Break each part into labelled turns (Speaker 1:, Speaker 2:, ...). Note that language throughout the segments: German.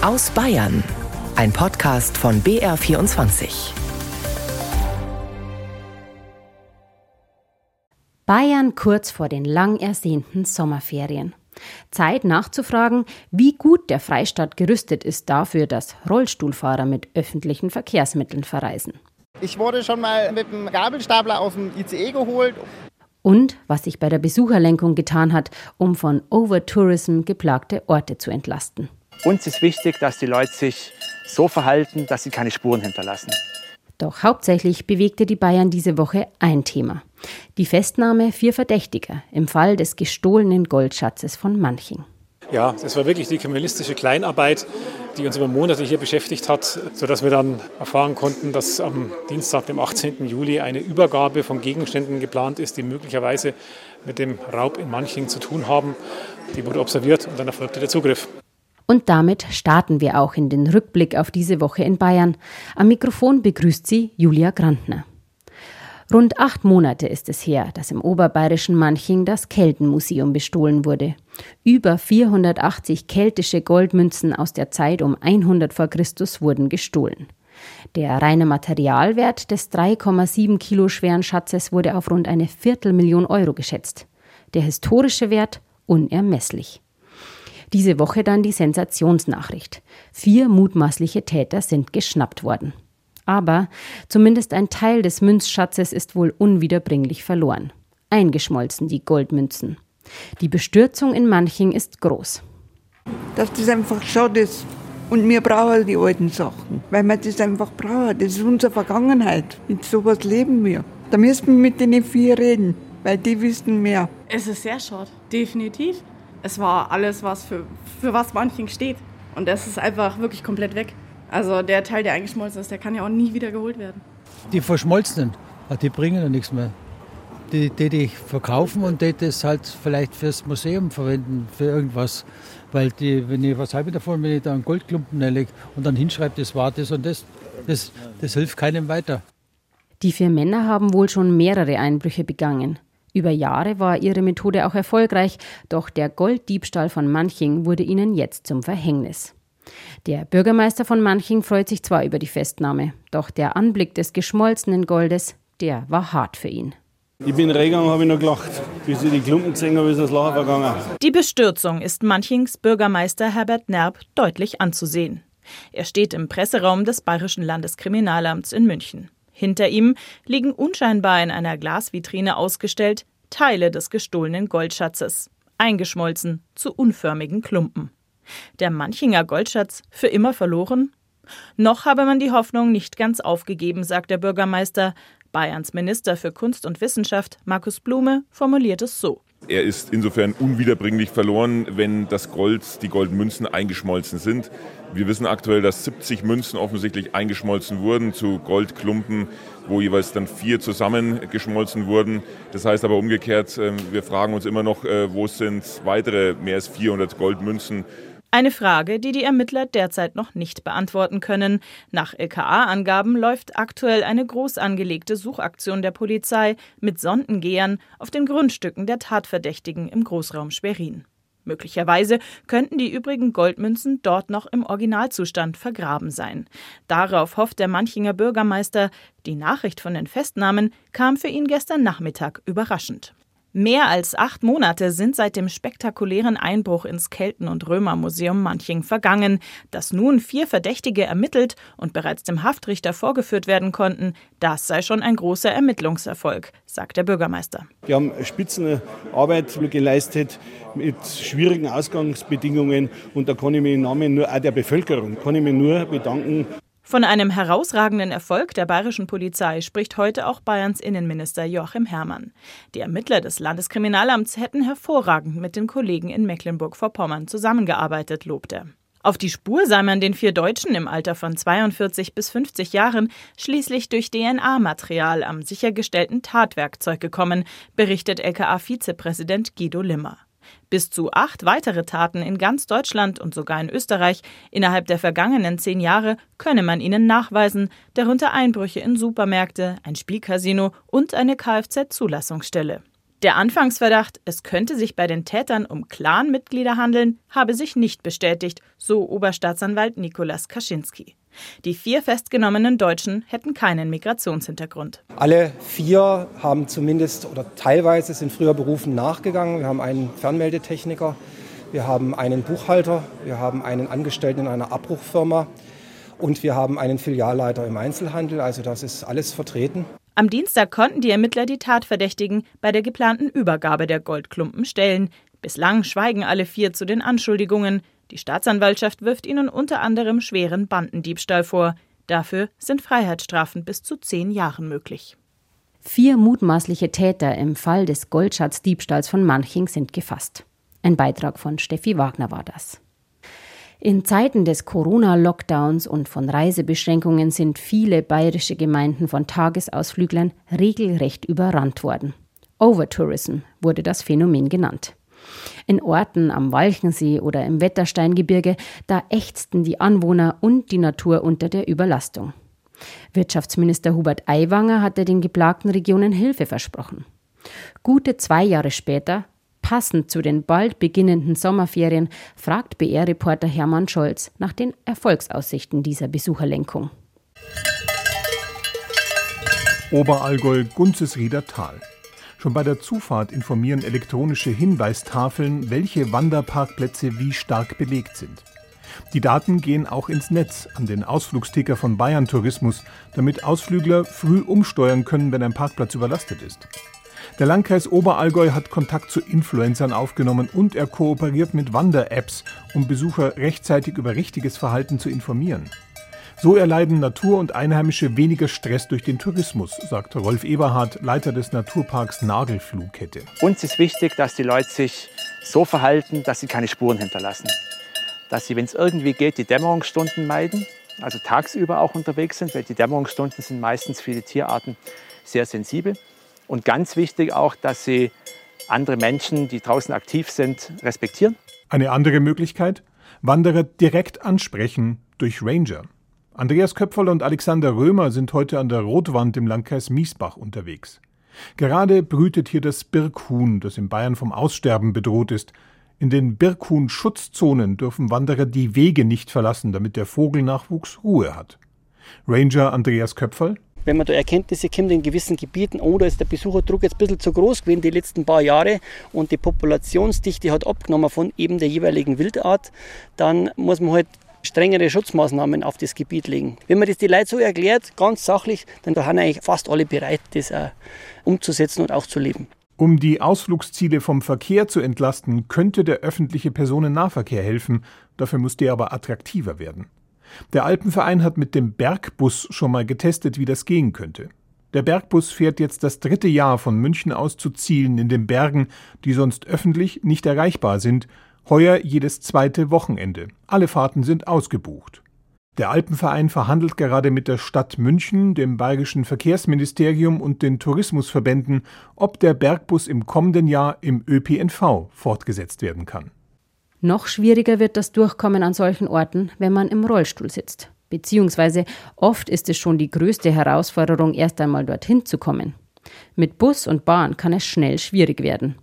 Speaker 1: Aus Bayern. Ein Podcast von BR24.
Speaker 2: Bayern kurz vor den lang ersehnten Sommerferien. Zeit nachzufragen, wie gut der Freistaat gerüstet ist dafür, dass Rollstuhlfahrer mit öffentlichen Verkehrsmitteln verreisen.
Speaker 3: Ich wurde schon mal mit dem Gabelstapler auf dem ICE geholt.
Speaker 2: Und was sich bei der Besucherlenkung getan hat, um von Overtourism geplagte Orte zu entlasten.
Speaker 4: Uns ist wichtig, dass die Leute sich so verhalten, dass sie keine Spuren hinterlassen.
Speaker 2: Doch hauptsächlich bewegte die Bayern diese Woche ein Thema. Die Festnahme vier Verdächtiger im Fall des gestohlenen Goldschatzes von Manching.
Speaker 5: Ja, das war wirklich die kriminalistische Kleinarbeit, die uns über Monate hier beschäftigt hat, sodass wir dann erfahren konnten, dass am Dienstag, dem 18. Juli, eine Übergabe von Gegenständen geplant ist, die möglicherweise mit dem Raub in Manching zu tun haben. Die wurde observiert und dann erfolgte der Zugriff.
Speaker 2: Und damit starten wir auch in den Rückblick auf diese Woche in Bayern. Am Mikrofon begrüßt sie Julia Grantner. Rund acht Monate ist es her, dass im oberbayerischen Manching das Keltenmuseum bestohlen wurde. Über 480 keltische Goldmünzen aus der Zeit um 100 vor Christus wurden gestohlen. Der reine Materialwert des 3,7 Kilo schweren Schatzes wurde auf rund eine Viertelmillion Euro geschätzt. Der historische Wert unermesslich. Diese Woche dann die Sensationsnachricht. Vier mutmaßliche Täter sind geschnappt worden. Aber zumindest ein Teil des Münzschatzes ist wohl unwiederbringlich verloren. Eingeschmolzen die Goldmünzen. Die Bestürzung in Manching ist groß.
Speaker 6: Dass das einfach schade ist. Und wir brauchen die alten Sachen, weil wir das einfach brauchen. Das ist unsere Vergangenheit. Mit sowas leben wir. Da müssen wir mit den vier reden, weil die wissen mehr.
Speaker 7: Es ist sehr schade, definitiv es war alles, was für, für was Manching steht. Und das ist einfach wirklich komplett weg. Also der Teil, der eingeschmolzen ist, der kann ja auch nie wieder geholt werden.
Speaker 8: Die verschmolzenen, ah, die bringen ja nichts mehr. Die, die, die verkaufen und die das halt vielleicht fürs Museum verwenden, für irgendwas. Weil die, wenn ich was habe davon, wenn ich da einen Goldklumpen lege und dann hinschreibe, das war das und das, das, das hilft keinem weiter.
Speaker 2: Die vier Männer haben wohl schon mehrere Einbrüche begangen. Über Jahre war ihre Methode auch erfolgreich, doch der Golddiebstahl von Manching wurde ihnen jetzt zum Verhängnis. Der Bürgermeister von Manching freut sich zwar über die Festnahme, doch der Anblick des geschmolzenen Goldes, der war hart für ihn.
Speaker 9: Ich bin reingegangen, habe ich noch gelacht. Bis ich die Klumpen gesehen habe, ist das Lachen vergangen.
Speaker 10: Die Bestürzung ist Manchings Bürgermeister Herbert Nerb deutlich anzusehen. Er steht im Presseraum des Bayerischen Landeskriminalamts in München. Hinter ihm liegen unscheinbar in einer Glasvitrine ausgestellt Teile des gestohlenen Goldschatzes, eingeschmolzen zu unförmigen Klumpen. Der Manchinger Goldschatz für immer verloren? Noch habe man die Hoffnung nicht ganz aufgegeben, sagt der Bürgermeister. Bayerns Minister für Kunst und Wissenschaft, Markus Blume, formuliert es so.
Speaker 11: Er ist insofern unwiederbringlich verloren, wenn das Gold, die Goldmünzen eingeschmolzen sind. Wir wissen aktuell, dass 70 Münzen offensichtlich eingeschmolzen wurden zu Goldklumpen, wo jeweils dann vier zusammengeschmolzen wurden. Das heißt aber umgekehrt, ähm, wir fragen uns immer noch, äh, wo sind weitere mehr als 400 Goldmünzen
Speaker 10: eine Frage, die die Ermittler derzeit noch nicht beantworten können. Nach LKA-Angaben läuft aktuell eine groß angelegte Suchaktion der Polizei mit Sondengehern auf den Grundstücken der Tatverdächtigen im Großraum Schwerin. Möglicherweise könnten die übrigen Goldmünzen dort noch im Originalzustand vergraben sein. Darauf hofft der Manchinger Bürgermeister. Die Nachricht von den Festnahmen kam für ihn gestern Nachmittag überraschend. Mehr als acht Monate sind seit dem spektakulären Einbruch ins Kelten- und Römermuseum Manching vergangen. Dass nun vier Verdächtige ermittelt und bereits dem Haftrichter vorgeführt werden konnten, das sei schon ein großer Ermittlungserfolg, sagt der Bürgermeister.
Speaker 9: Wir haben Spitzenarbeit geleistet mit schwierigen Ausgangsbedingungen und da kann ich mich im Namen nur auch der Bevölkerung kann ich mich nur bedanken.
Speaker 10: Von einem herausragenden Erfolg der bayerischen Polizei spricht heute auch Bayerns Innenminister Joachim Herrmann. Die Ermittler des Landeskriminalamts hätten hervorragend mit den Kollegen in Mecklenburg-Vorpommern zusammengearbeitet, lobt er. Auf die Spur sei man den vier Deutschen im Alter von 42 bis 50 Jahren schließlich durch DNA-Material am sichergestellten Tatwerkzeug gekommen, berichtet LKA-Vizepräsident Guido Limmer. Bis zu acht weitere Taten in ganz Deutschland und sogar in Österreich innerhalb der vergangenen zehn Jahre könne man ihnen nachweisen, darunter Einbrüche in Supermärkte, ein Spielcasino und eine Kfz-Zulassungsstelle. Der Anfangsverdacht, es könnte sich bei den Tätern um Clanmitglieder handeln, habe sich nicht bestätigt, so Oberstaatsanwalt Nikolas Kaczynski. Die vier festgenommenen Deutschen hätten keinen Migrationshintergrund.
Speaker 12: Alle vier haben zumindest oder teilweise sind früher Berufen nachgegangen. Wir haben einen Fernmeldetechniker, wir haben einen Buchhalter, wir haben einen Angestellten in einer Abbruchfirma und wir haben einen Filialleiter im Einzelhandel. Also das ist alles vertreten.
Speaker 10: Am Dienstag konnten die Ermittler die Tatverdächtigen bei der geplanten Übergabe der Goldklumpen stellen. Bislang schweigen alle vier zu den Anschuldigungen. Die Staatsanwaltschaft wirft ihnen unter anderem schweren Bandendiebstahl vor. Dafür sind Freiheitsstrafen bis zu zehn Jahren möglich.
Speaker 2: Vier mutmaßliche Täter im Fall des Goldschatzdiebstahls von Manching sind gefasst. Ein Beitrag von Steffi Wagner war das. In Zeiten des Corona-Lockdowns und von Reisebeschränkungen sind viele bayerische Gemeinden von Tagesausflüglern regelrecht überrannt worden. Overtourism wurde das Phänomen genannt. In Orten am Walchensee oder im Wettersteingebirge, da ächzten die Anwohner und die Natur unter der Überlastung. Wirtschaftsminister Hubert Aiwanger hatte den geplagten Regionen Hilfe versprochen. Gute zwei Jahre später Passend zu den bald beginnenden Sommerferien fragt BR-Reporter Hermann Scholz nach den Erfolgsaussichten dieser Besucherlenkung.
Speaker 13: Oberallgäu Gunzesrieder Tal. Schon bei der Zufahrt informieren elektronische Hinweistafeln, welche Wanderparkplätze wie stark belegt sind. Die Daten gehen auch ins Netz an den Ausflugsticker von Bayern Tourismus, damit Ausflügler früh umsteuern können, wenn ein Parkplatz überlastet ist. Der Landkreis Oberallgäu hat Kontakt zu Influencern aufgenommen und er kooperiert mit Wander-Apps, um Besucher rechtzeitig über richtiges Verhalten zu informieren. So erleiden Natur und Einheimische weniger Stress durch den Tourismus, sagt Rolf Eberhardt, Leiter des Naturparks Nagelflughette.
Speaker 4: Uns ist wichtig, dass die Leute sich so verhalten, dass sie keine Spuren hinterlassen. Dass sie, wenn es irgendwie geht, die Dämmerungsstunden meiden, also tagsüber auch unterwegs sind, weil die Dämmerungsstunden sind meistens für die Tierarten sehr sensibel. Und ganz wichtig auch, dass sie andere Menschen, die draußen aktiv sind, respektieren.
Speaker 13: Eine andere Möglichkeit? Wanderer direkt ansprechen durch Ranger. Andreas Köpferl und Alexander Römer sind heute an der Rotwand im Landkreis Miesbach unterwegs. Gerade brütet hier das Birkhuhn, das in Bayern vom Aussterben bedroht ist. In den Birkhuhn-Schutzzonen dürfen Wanderer die Wege nicht verlassen, damit der Vogelnachwuchs Ruhe hat. Ranger Andreas Köpferl
Speaker 14: wenn man da Erkenntnisse kommt in gewissen Gebieten, oder ist der Besucherdruck jetzt ein bisschen zu groß gewesen die letzten paar Jahre und die Populationsdichte hat abgenommen von eben der jeweiligen Wildart, dann muss man halt strengere Schutzmaßnahmen auf das Gebiet legen. Wenn man das die Leute so erklärt, ganz sachlich, dann da sind eigentlich fast alle bereit, das auch umzusetzen und auch zu leben.
Speaker 13: Um die Ausflugsziele vom Verkehr zu entlasten, könnte der öffentliche Personennahverkehr helfen, dafür muss der aber attraktiver werden. Der Alpenverein hat mit dem Bergbus schon mal getestet, wie das gehen könnte. Der Bergbus fährt jetzt das dritte Jahr von München aus zu Zielen in den Bergen, die sonst öffentlich nicht erreichbar sind, heuer jedes zweite Wochenende. Alle Fahrten sind ausgebucht. Der Alpenverein verhandelt gerade mit der Stadt München, dem bayerischen Verkehrsministerium und den Tourismusverbänden, ob der Bergbus im kommenden Jahr im ÖPNV fortgesetzt werden kann.
Speaker 2: Noch schwieriger wird das Durchkommen an solchen Orten, wenn man im Rollstuhl sitzt. Beziehungsweise oft ist es schon die größte Herausforderung, erst einmal dorthin zu kommen. Mit Bus und Bahn kann es schnell schwierig werden.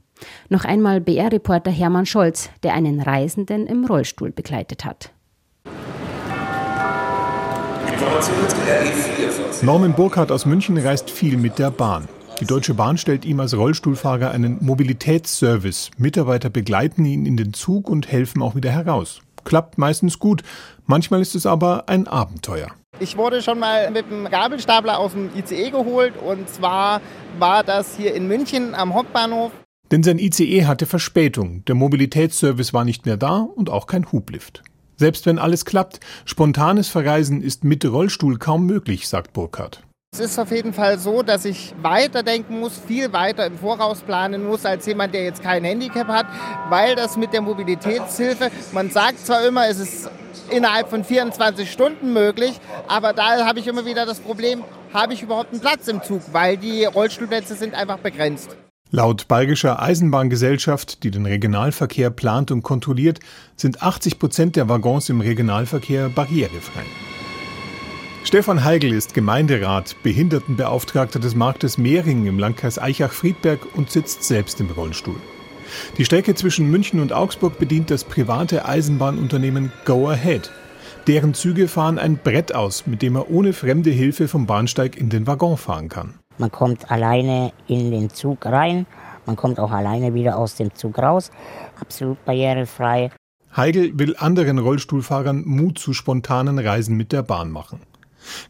Speaker 2: Noch einmal BR-Reporter Hermann Scholz, der einen Reisenden im Rollstuhl begleitet hat.
Speaker 13: Norman Burkhardt aus München reist viel mit der Bahn. Die Deutsche Bahn stellt ihm als Rollstuhlfahrer einen Mobilitätsservice. Mitarbeiter begleiten ihn in den Zug und helfen auch wieder heraus. Klappt meistens gut. Manchmal ist es aber ein Abenteuer.
Speaker 3: Ich wurde schon mal mit dem Gabelstapler aus dem ICE geholt und zwar war das hier in München am Hauptbahnhof.
Speaker 13: Denn sein ICE hatte Verspätung. Der Mobilitätsservice war nicht mehr da und auch kein Hublift. Selbst wenn alles klappt, spontanes Verreisen ist mit Rollstuhl kaum möglich, sagt Burkhardt.
Speaker 3: Es ist auf jeden Fall so, dass ich weiterdenken muss, viel weiter im Voraus planen muss als jemand, der jetzt kein Handicap hat, weil das mit der Mobilitätshilfe, man sagt zwar immer, es ist innerhalb von 24 Stunden möglich, aber da habe ich immer wieder das Problem, habe ich überhaupt einen Platz im Zug, weil die Rollstuhlplätze sind einfach begrenzt.
Speaker 13: Laut Bayerischer Eisenbahngesellschaft, die den Regionalverkehr plant und kontrolliert, sind 80 Prozent der Waggons im Regionalverkehr barrierefrei. Stefan Heigl ist Gemeinderat, Behindertenbeauftragter des Marktes Mehring im Landkreis Eichach-Friedberg und sitzt selbst im Rollstuhl. Die Strecke zwischen München und Augsburg bedient das private Eisenbahnunternehmen Go Ahead. Deren Züge fahren ein Brett aus, mit dem er ohne fremde Hilfe vom Bahnsteig in den Waggon fahren kann.
Speaker 15: Man kommt alleine in den Zug rein, man kommt auch alleine wieder aus dem Zug raus, absolut barrierefrei.
Speaker 13: Heigl will anderen Rollstuhlfahrern Mut zu spontanen Reisen mit der Bahn machen.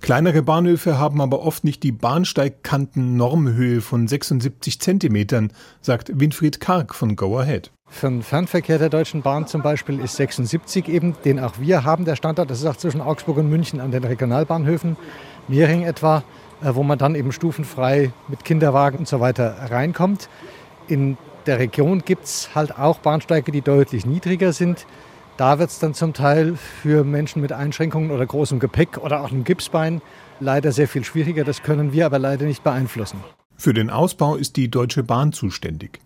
Speaker 13: Kleinere Bahnhöfe haben aber oft nicht die Bahnsteigkanten-Normhöhe von 76 Zentimetern, sagt Winfried Karg von Go Ahead.
Speaker 16: Für den Fernverkehr der Deutschen Bahn zum Beispiel ist 76 eben, den auch wir haben, der Standort. Das ist auch zwischen Augsburg und München an den Regionalbahnhöfen, Mehring etwa, wo man dann eben stufenfrei mit Kinderwagen und so weiter reinkommt. In der Region gibt es halt auch Bahnsteige, die deutlich niedriger sind. Da wird es dann zum Teil für Menschen mit Einschränkungen oder großem Gepäck oder auch einem Gipsbein leider sehr viel schwieriger. Das können wir aber leider nicht beeinflussen.
Speaker 13: Für den Ausbau ist die Deutsche Bahn zuständig.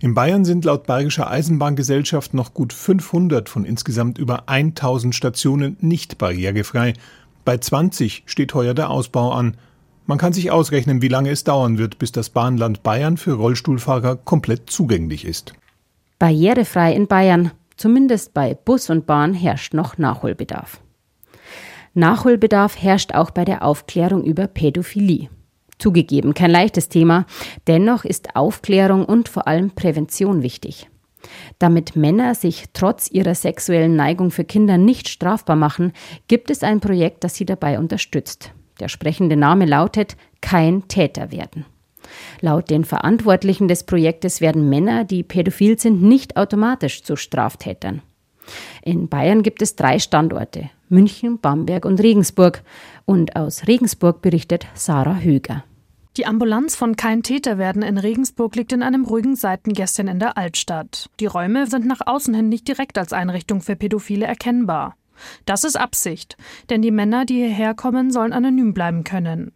Speaker 13: In Bayern sind laut Bayerischer Eisenbahngesellschaft noch gut 500 von insgesamt über 1000 Stationen nicht barrierefrei. Bei 20 steht heuer der Ausbau an. Man kann sich ausrechnen, wie lange es dauern wird, bis das Bahnland Bayern für Rollstuhlfahrer komplett zugänglich ist.
Speaker 2: Barrierefrei in Bayern. Zumindest bei Bus und Bahn herrscht noch Nachholbedarf. Nachholbedarf herrscht auch bei der Aufklärung über Pädophilie. Zugegeben, kein leichtes Thema, dennoch ist Aufklärung und vor allem Prävention wichtig. Damit Männer sich trotz ihrer sexuellen Neigung für Kinder nicht strafbar machen, gibt es ein Projekt, das sie dabei unterstützt. Der sprechende Name lautet Kein Täter werden. Laut den Verantwortlichen des Projektes werden Männer, die pädophil sind, nicht automatisch zu Straftätern. In Bayern gibt es drei Standorte München, Bamberg und Regensburg. Und aus Regensburg berichtet Sarah Höger.
Speaker 17: Die Ambulanz von Kein Täter werden in Regensburg liegt in einem ruhigen Seitengässchen in der Altstadt. Die Räume sind nach außen hin nicht direkt als Einrichtung für Pädophile erkennbar. Das ist Absicht, denn die Männer, die hierher kommen, sollen anonym bleiben können.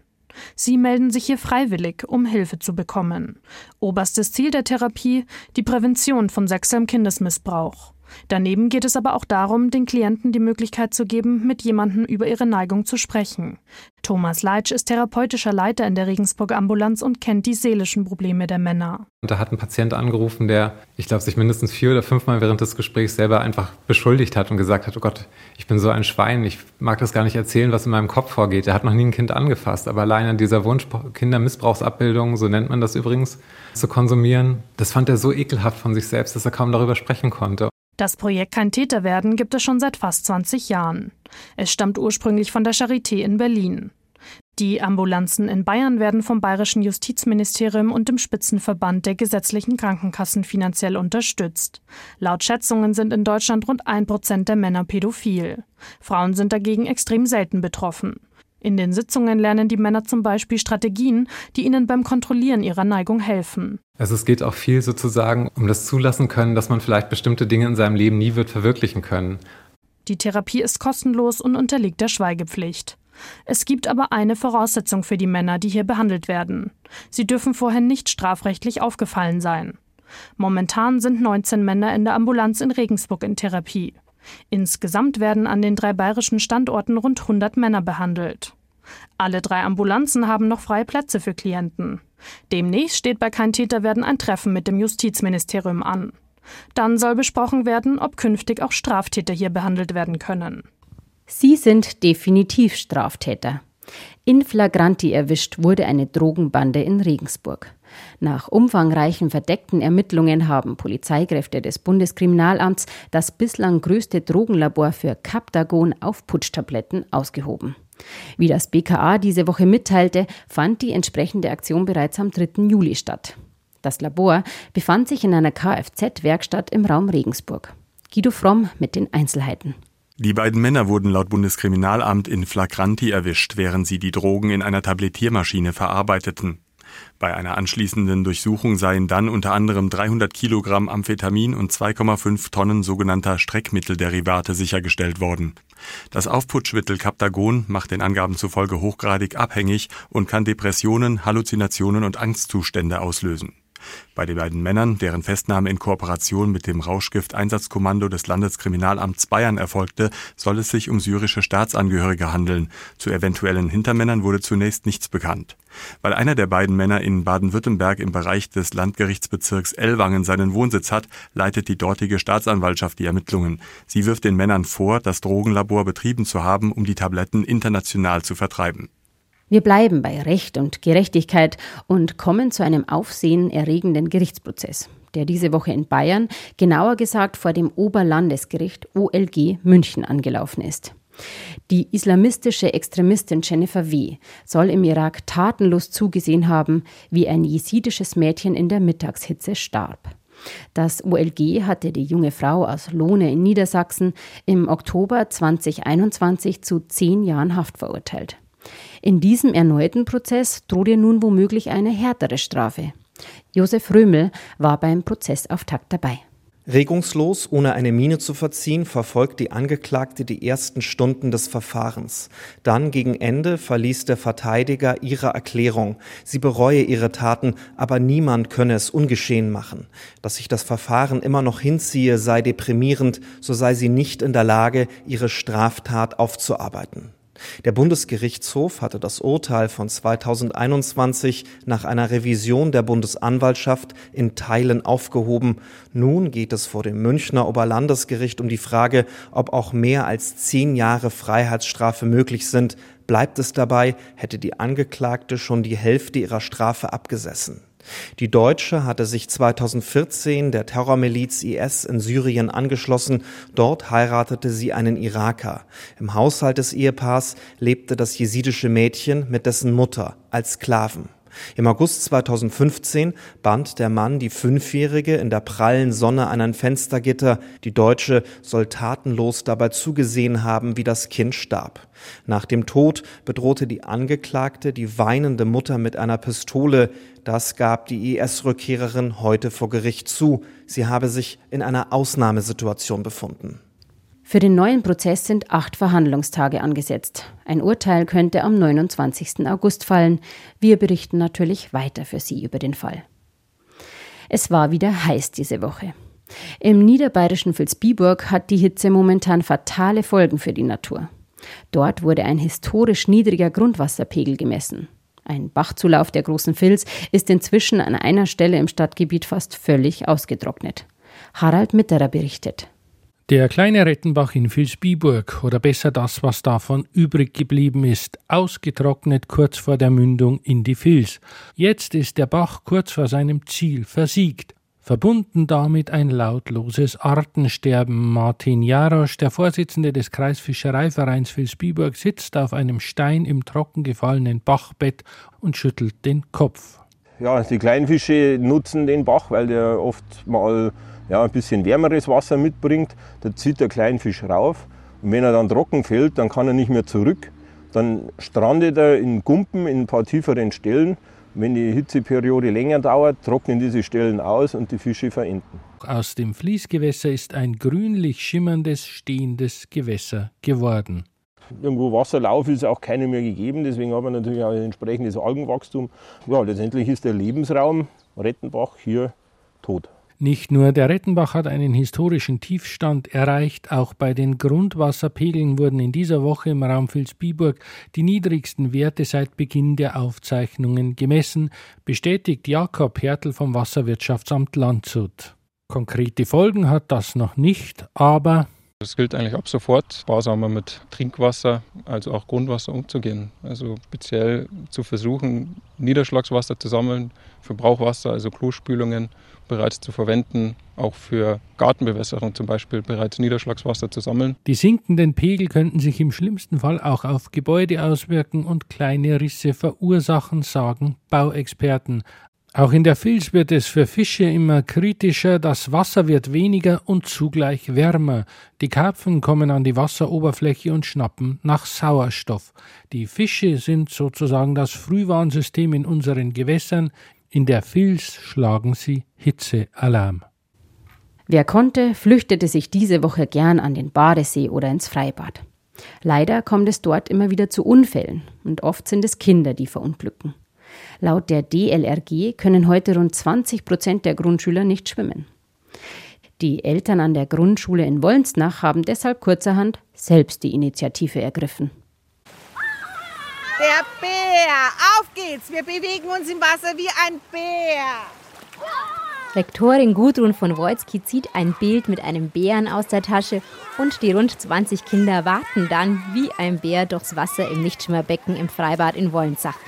Speaker 17: Sie melden sich hier freiwillig, um Hilfe zu bekommen. Oberstes Ziel der Therapie die Prävention von sexuellem Kindesmissbrauch. Daneben geht es aber auch darum, den Klienten die Möglichkeit zu geben, mit jemandem über ihre Neigung zu sprechen. Thomas Leitsch ist therapeutischer Leiter in der Regensburger Ambulanz und kennt die seelischen Probleme der Männer.
Speaker 18: Da hat ein Patient angerufen, der, ich glaube, sich mindestens vier oder fünfmal während des Gesprächs selber einfach beschuldigt hat und gesagt hat, oh Gott, ich bin so ein Schwein, ich mag das gar nicht erzählen, was in meinem Kopf vorgeht. Er hat noch nie ein Kind angefasst, aber allein an dieser Wunsch, Kindermissbrauchsabbildung, so nennt man das übrigens, zu konsumieren, das fand er so ekelhaft von sich selbst, dass er kaum darüber sprechen konnte.
Speaker 17: Das Projekt Kein Täter werden gibt es schon seit fast 20 Jahren. Es stammt ursprünglich von der Charité in Berlin. Die Ambulanzen in Bayern werden vom Bayerischen Justizministerium und dem Spitzenverband der gesetzlichen Krankenkassen finanziell unterstützt. Laut Schätzungen sind in Deutschland rund ein Prozent der Männer pädophil. Frauen sind dagegen extrem selten betroffen. In den Sitzungen lernen die Männer zum Beispiel Strategien, die ihnen beim Kontrollieren ihrer Neigung helfen.
Speaker 18: Also es geht auch viel sozusagen um das Zulassen können, dass man vielleicht bestimmte Dinge in seinem Leben nie wird verwirklichen können.
Speaker 17: Die Therapie ist kostenlos und unterliegt der Schweigepflicht. Es gibt aber eine Voraussetzung für die Männer, die hier behandelt werden. Sie dürfen vorher nicht strafrechtlich aufgefallen sein. Momentan sind 19 Männer in der Ambulanz in Regensburg in Therapie. Insgesamt werden an den drei bayerischen Standorten rund 100 Männer behandelt. Alle drei Ambulanzen haben noch freie Plätze für Klienten. Demnächst steht bei Kein Täter werden ein Treffen mit dem Justizministerium an. Dann soll besprochen werden, ob künftig auch Straftäter hier behandelt werden können.
Speaker 2: Sie sind definitiv Straftäter. In flagranti erwischt wurde eine Drogenbande in Regensburg. Nach umfangreichen verdeckten Ermittlungen haben Polizeikräfte des Bundeskriminalamts das bislang größte Drogenlabor für Captagon Aufputschtabletten ausgehoben. Wie das BKA diese Woche mitteilte, fand die entsprechende Aktion bereits am 3. Juli statt. Das Labor befand sich in einer Kfz-Werkstatt im Raum Regensburg. Guido Fromm mit den Einzelheiten.
Speaker 19: Die beiden Männer wurden laut Bundeskriminalamt in Flagranti erwischt, während sie die Drogen in einer Tablettiermaschine verarbeiteten. Bei einer anschließenden Durchsuchung seien dann unter anderem 300 Kilogramm Amphetamin und 2,5 Tonnen sogenannter Streckmittelderivate sichergestellt worden. Das Aufputschmittel Captagon macht den Angaben zufolge hochgradig abhängig und kann Depressionen, Halluzinationen und Angstzustände auslösen. Bei den beiden Männern, deren Festnahme in Kooperation mit dem Rauschgifteinsatzkommando des Landeskriminalamts Bayern erfolgte, soll es sich um syrische Staatsangehörige handeln. Zu eventuellen Hintermännern wurde zunächst nichts bekannt. Weil einer der beiden Männer in Baden-Württemberg im Bereich des Landgerichtsbezirks Ellwangen seinen Wohnsitz hat, leitet die dortige Staatsanwaltschaft die Ermittlungen. Sie wirft den Männern vor, das Drogenlabor betrieben zu haben, um die Tabletten international zu vertreiben.
Speaker 2: Wir bleiben bei Recht und Gerechtigkeit und kommen zu einem aufsehenerregenden Gerichtsprozess, der diese Woche in Bayern, genauer gesagt vor dem Oberlandesgericht OLG München angelaufen ist. Die islamistische Extremistin Jennifer W. soll im Irak tatenlos zugesehen haben, wie ein jesidisches Mädchen in der Mittagshitze starb. Das OLG hatte die junge Frau aus Lohne in Niedersachsen im Oktober 2021 zu zehn Jahren Haft verurteilt. In diesem erneuten Prozess droht ihr nun womöglich eine härtere Strafe. Josef Römel war beim Prozessauftakt dabei.
Speaker 20: Regungslos, ohne eine Miene zu verziehen, verfolgt die Angeklagte die ersten Stunden des Verfahrens. Dann gegen Ende verließ der Verteidiger ihre Erklärung. Sie bereue ihre Taten, aber niemand könne es ungeschehen machen. Dass sich das Verfahren immer noch hinziehe, sei deprimierend, so sei sie nicht in der Lage, ihre Straftat aufzuarbeiten. Der Bundesgerichtshof hatte das Urteil von 2021 nach einer Revision der Bundesanwaltschaft in Teilen aufgehoben. Nun geht es vor dem Münchner Oberlandesgericht um die Frage, ob auch mehr als zehn Jahre Freiheitsstrafe möglich sind. Bleibt es dabei, hätte die Angeklagte schon die Hälfte ihrer Strafe abgesessen. Die Deutsche hatte sich 2014 der Terrormiliz IS in Syrien angeschlossen. Dort heiratete sie einen Iraker. Im Haushalt des Ehepaars lebte das jesidische Mädchen mit dessen Mutter als Sklaven. Im August 2015 band der Mann die Fünfjährige in der prallen Sonne an ein Fenstergitter. Die Deutsche soll tatenlos dabei zugesehen haben, wie das Kind starb. Nach dem Tod bedrohte die Angeklagte die weinende Mutter mit einer Pistole. Das gab die IS-Rückkehrerin heute vor Gericht zu. Sie habe sich in einer Ausnahmesituation befunden.
Speaker 2: Für den neuen Prozess sind acht Verhandlungstage angesetzt. Ein Urteil könnte am 29. August fallen. Wir berichten natürlich weiter für Sie über den Fall. Es war wieder heiß diese Woche. Im niederbayerischen Vilsbiburg hat die Hitze momentan fatale Folgen für die Natur. Dort wurde ein historisch niedriger Grundwasserpegel gemessen. Ein Bachzulauf der großen Vils ist inzwischen an einer Stelle im Stadtgebiet fast völlig ausgetrocknet. Harald Mitterer berichtet.
Speaker 21: Der kleine Rettenbach in Vilsbiburg, oder besser das, was davon übrig geblieben ist, ausgetrocknet kurz vor der Mündung in die Vils. Jetzt ist der Bach kurz vor seinem Ziel versiegt. Verbunden damit ein lautloses Artensterben. Martin Jarosch, der Vorsitzende des Kreisfischereivereins Vilsbiburg, sitzt auf einem Stein im trocken gefallenen Bachbett und schüttelt den Kopf.
Speaker 22: Ja, die Kleinfische nutzen den Bach, weil der oft mal ja, ein bisschen wärmeres Wasser mitbringt, da zieht der Kleinfisch rauf. Und wenn er dann trocken fällt, dann kann er nicht mehr zurück. Dann strandet er in Gumpen in ein paar tieferen Stellen. Wenn die Hitzeperiode länger dauert, trocknen diese Stellen aus und die Fische verenden.
Speaker 21: Aus dem Fließgewässer ist ein grünlich schimmerndes, stehendes Gewässer geworden.
Speaker 22: Irgendwo Wasserlauf ist auch keine mehr gegeben, deswegen haben wir natürlich auch ein entsprechendes Algenwachstum. Ja, letztendlich ist der Lebensraum Rettenbach hier tot.
Speaker 21: Nicht nur der Rettenbach hat einen historischen Tiefstand erreicht, auch bei den Grundwasserpegeln wurden in dieser Woche im Raum Vilsbiburg die niedrigsten Werte seit Beginn der Aufzeichnungen gemessen, bestätigt Jakob Hertel vom Wasserwirtschaftsamt Landshut. Konkrete Folgen hat das noch nicht, aber
Speaker 23: es gilt eigentlich ab sofort, sparsamer mit Trinkwasser, also auch Grundwasser umzugehen. Also speziell zu versuchen, Niederschlagswasser zu sammeln für Brauchwasser, also Klospülungen bereits zu verwenden, auch für Gartenbewässerung zum Beispiel bereits Niederschlagswasser zu sammeln.
Speaker 21: Die sinkenden Pegel könnten sich im schlimmsten Fall auch auf Gebäude auswirken und kleine Risse verursachen, sagen Bauexperten. Auch in der Vils wird es für Fische immer kritischer, das Wasser wird weniger und zugleich wärmer. Die Karpfen kommen an die Wasseroberfläche und schnappen nach Sauerstoff. Die Fische sind sozusagen das Frühwarnsystem in unseren Gewässern. In der Vils schlagen sie Hitzealarm.
Speaker 2: Wer konnte, flüchtete sich diese Woche gern an den Badesee oder ins Freibad. Leider kommt es dort immer wieder zu Unfällen und oft sind es Kinder, die verunglücken. Laut der DLRG können heute rund 20 Prozent der Grundschüler nicht schwimmen. Die Eltern an der Grundschule in Wollensnach haben deshalb kurzerhand selbst die Initiative ergriffen.
Speaker 24: Der Bär, auf geht's, wir bewegen uns im Wasser wie ein Bär.
Speaker 25: Rektorin Gudrun von Wojcki zieht ein Bild mit einem Bären aus der Tasche und die rund 20 Kinder warten dann wie ein Bär durchs Wasser im Nichtschwimmerbecken im Freibad in Wollensach.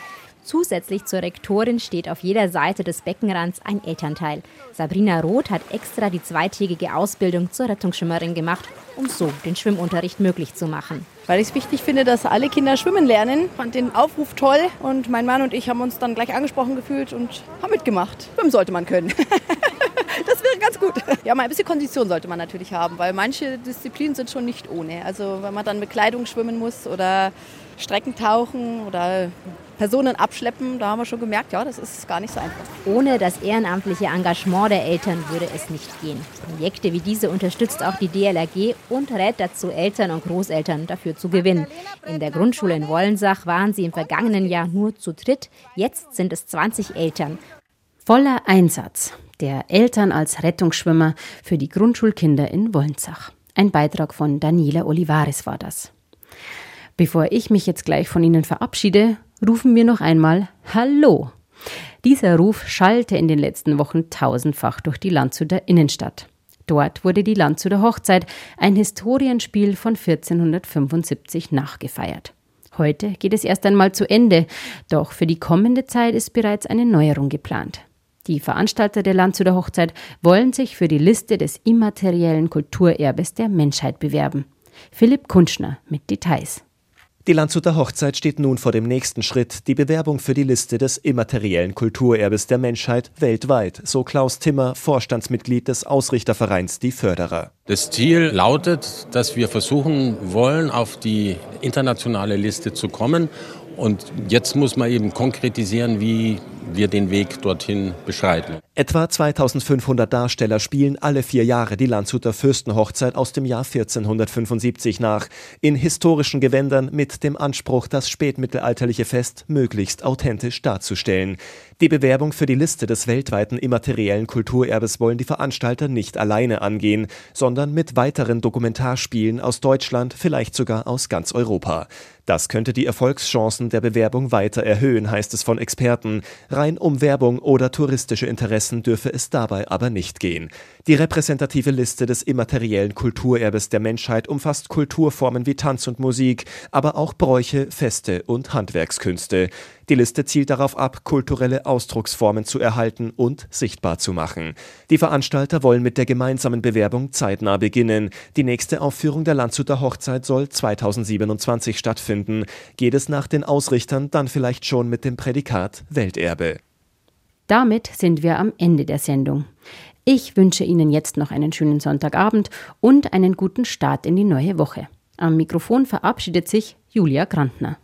Speaker 25: Zusätzlich zur Rektorin steht auf jeder Seite des Beckenrands ein Elternteil. Sabrina Roth hat extra die zweitägige Ausbildung zur Rettungsschwimmerin gemacht, um so den Schwimmunterricht möglich zu machen.
Speaker 26: Weil ich es wichtig finde, dass alle Kinder schwimmen lernen. Fand den Aufruf toll und mein Mann und ich haben uns dann gleich angesprochen gefühlt und haben mitgemacht. Schwimmen sollte man können. das wäre ganz gut. Ja, mal ein bisschen Kondition sollte man natürlich haben, weil manche Disziplinen sind schon nicht ohne. Also wenn man dann mit Kleidung schwimmen muss oder Streckentauchen oder Personen abschleppen, da haben wir schon gemerkt, ja, das ist gar nicht so einfach.
Speaker 25: Ohne das ehrenamtliche Engagement der Eltern würde es nicht gehen. Projekte wie diese unterstützt auch die DLRG und rät dazu, Eltern und Großeltern dafür zu gewinnen. In der Grundschule in Wollensach waren sie im vergangenen Jahr nur zu dritt, jetzt sind es 20 Eltern.
Speaker 2: Voller Einsatz der Eltern als Rettungsschwimmer für die Grundschulkinder in Wollensach. Ein Beitrag von Daniela Olivares war das. Bevor ich mich jetzt gleich von Ihnen verabschiede, rufen wir noch einmal Hallo. Dieser Ruf schallte in den letzten Wochen tausendfach durch die Landshuter Innenstadt. Dort wurde die Landshuter Hochzeit, ein Historienspiel von 1475, nachgefeiert. Heute geht es erst einmal zu Ende, doch für die kommende Zeit ist bereits eine Neuerung geplant. Die Veranstalter der Landshuter Hochzeit wollen sich für die Liste des immateriellen Kulturerbes der Menschheit bewerben. Philipp Kunschner mit Details.
Speaker 27: Die Landshuter Hochzeit steht nun vor dem nächsten Schritt, die Bewerbung für die Liste des immateriellen Kulturerbes der Menschheit weltweit, so Klaus Timmer, Vorstandsmitglied des Ausrichtervereins Die Förderer.
Speaker 28: Das Ziel lautet, dass wir versuchen wollen, auf die internationale Liste zu kommen. Und jetzt muss man eben konkretisieren, wie wir den Weg dorthin beschreiten.
Speaker 27: Etwa 2500 Darsteller spielen alle vier Jahre die Landshuter Fürstenhochzeit aus dem Jahr 1475 nach, in historischen Gewändern mit dem Anspruch, das spätmittelalterliche Fest möglichst authentisch darzustellen. Die Bewerbung für die Liste des weltweiten immateriellen Kulturerbes wollen die Veranstalter nicht alleine angehen, sondern mit weiteren Dokumentarspielen aus Deutschland, vielleicht sogar aus ganz Europa. Das könnte die Erfolgschancen der Bewerbung weiter erhöhen, heißt es von Experten. Rein um Werbung oder touristische Interessen dürfe es dabei aber nicht gehen. Die repräsentative Liste des immateriellen Kulturerbes der Menschheit umfasst Kulturformen wie Tanz und Musik, aber auch Bräuche, Feste und Handwerkskünste. Die Liste zielt darauf ab, kulturelle Ausdrucksformen zu erhalten und sichtbar zu machen. Die Veranstalter wollen mit der gemeinsamen Bewerbung zeitnah beginnen. Die nächste Aufführung der Landshuter Hochzeit soll 2027 stattfinden. Geht es nach den Ausrichtern dann vielleicht schon mit dem Prädikat Welterbe.
Speaker 2: Damit sind wir am Ende der Sendung. Ich wünsche Ihnen jetzt noch einen schönen Sonntagabend und einen guten Start in die neue Woche. Am Mikrofon verabschiedet sich Julia Grantner.